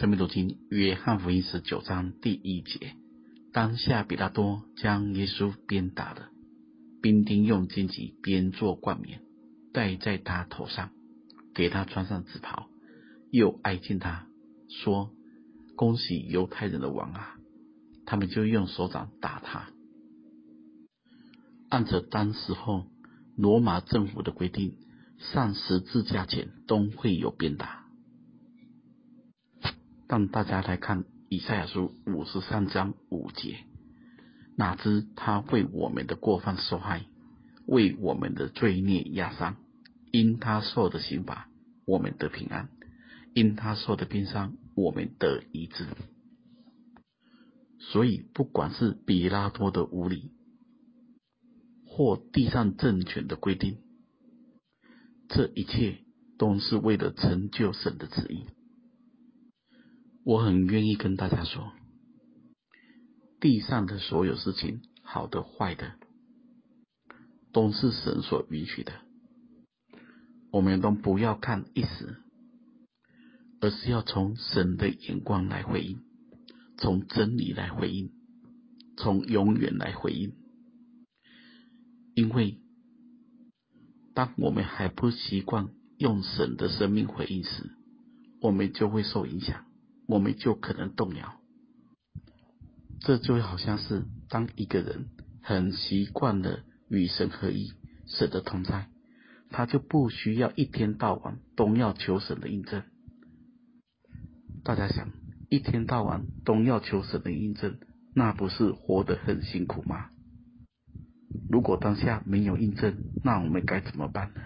生命读经，约翰福音十九章第一节。当下，比拉多将耶稣鞭打了，兵丁用荆棘编作冠冕，戴在他头上，给他穿上紫袍，又挨近他说：“恭喜犹太人的王啊！”他们就用手掌打他。按着当时候罗马政府的规定，上十字架前都会有鞭打。让大家来看以赛亚书五十三章五节，哪知他为我们的过犯受害，为我们的罪孽压伤，因他受的刑罚，我们得平安；因他受的鞭伤，我们得医治。所以，不管是彼拉多的无理，或地上政权的规定，这一切都是为了成就神的旨意。我很愿意跟大家说，地上的所有事情，好的坏的，都是神所允许的。我们都不要看一时，而是要从神的眼光来回应，从真理来回应，从永远来回应。因为当我们还不习惯用神的生命回应时，我们就会受影响。我们就可能动摇，这就好像是当一个人很习惯了与神合一、神的同在，他就不需要一天到晚都要求神的印证。大家想，一天到晚都要求神的印证，那不是活得很辛苦吗？如果当下没有印证，那我们该怎么办呢？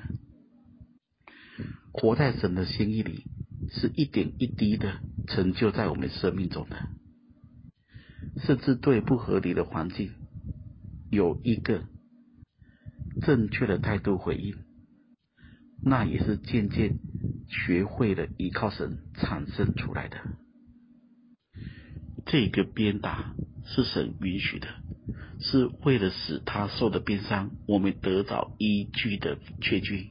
活在神的心意里。是一点一滴的成就在我们生命中的，甚至对不合理的环境有一个正确的态度回应，那也是渐渐学会了依靠神产生出来的。这个鞭打是神允许的，是为了使他受的鞭伤，我们得到依据的确据。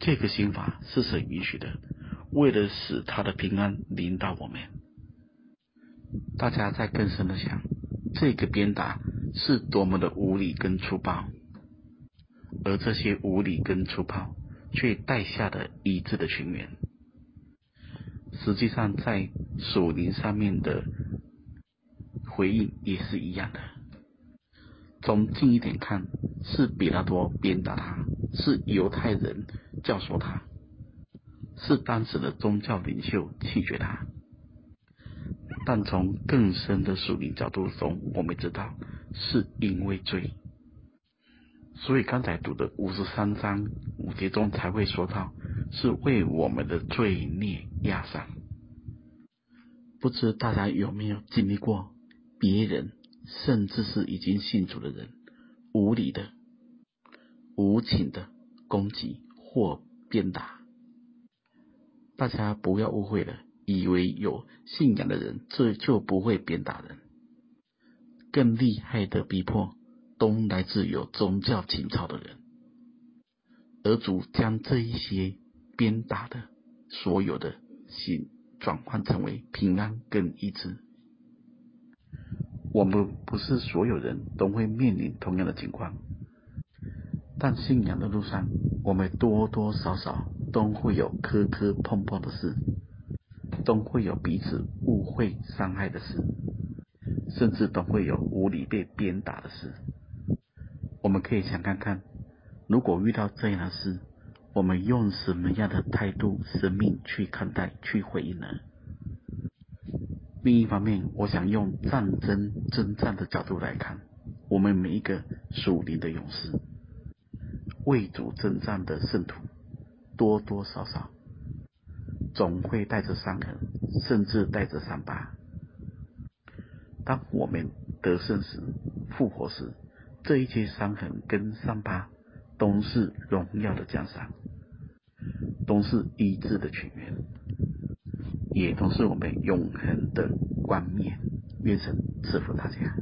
这个刑罚是神允许的。为了使他的平安临到我们，大家再更深的想，这个鞭打是多么的无理跟粗暴，而这些无理跟粗暴，却带下了一致的群员。实际上，在属灵上面的回应也是一样的。从近一点看，是彼拉多鞭打他，是犹太人教唆他。是当时的宗教领袖弃绝他，但从更深的属灵角度中，我们知道是因为罪，所以刚才读的五十三章五节中才会说到，是为我们的罪孽压伤。不知大家有没有经历过别人，甚至是已经信主的人，无理的、无情的攻击或鞭打？大家不要误会了，以为有信仰的人这就不会鞭打人。更厉害的逼迫，都来自有宗教情操的人。而主将这一些鞭打的所有的心转换成为平安跟医治。我们不是所有人都会面临同样的情况，但信仰的路上，我们多多少少。都会有磕磕碰碰的事，都会有彼此误会伤害的事，甚至都会有无理被鞭打的事。我们可以想看看，如果遇到这样的事，我们用什么样的态度、生命去看待、去回应呢？另一方面，我想用战争征战的角度来看，我们每一个属灵的勇士，为主征战的圣徒。多多少少总会带着伤痕，甚至带着伤疤。当我们得胜时、复活时，这一切伤痕跟伤疤都是荣耀的奖赏，都是医治的泉源，也都是我们永恒的冠冕。愿神赐福大家。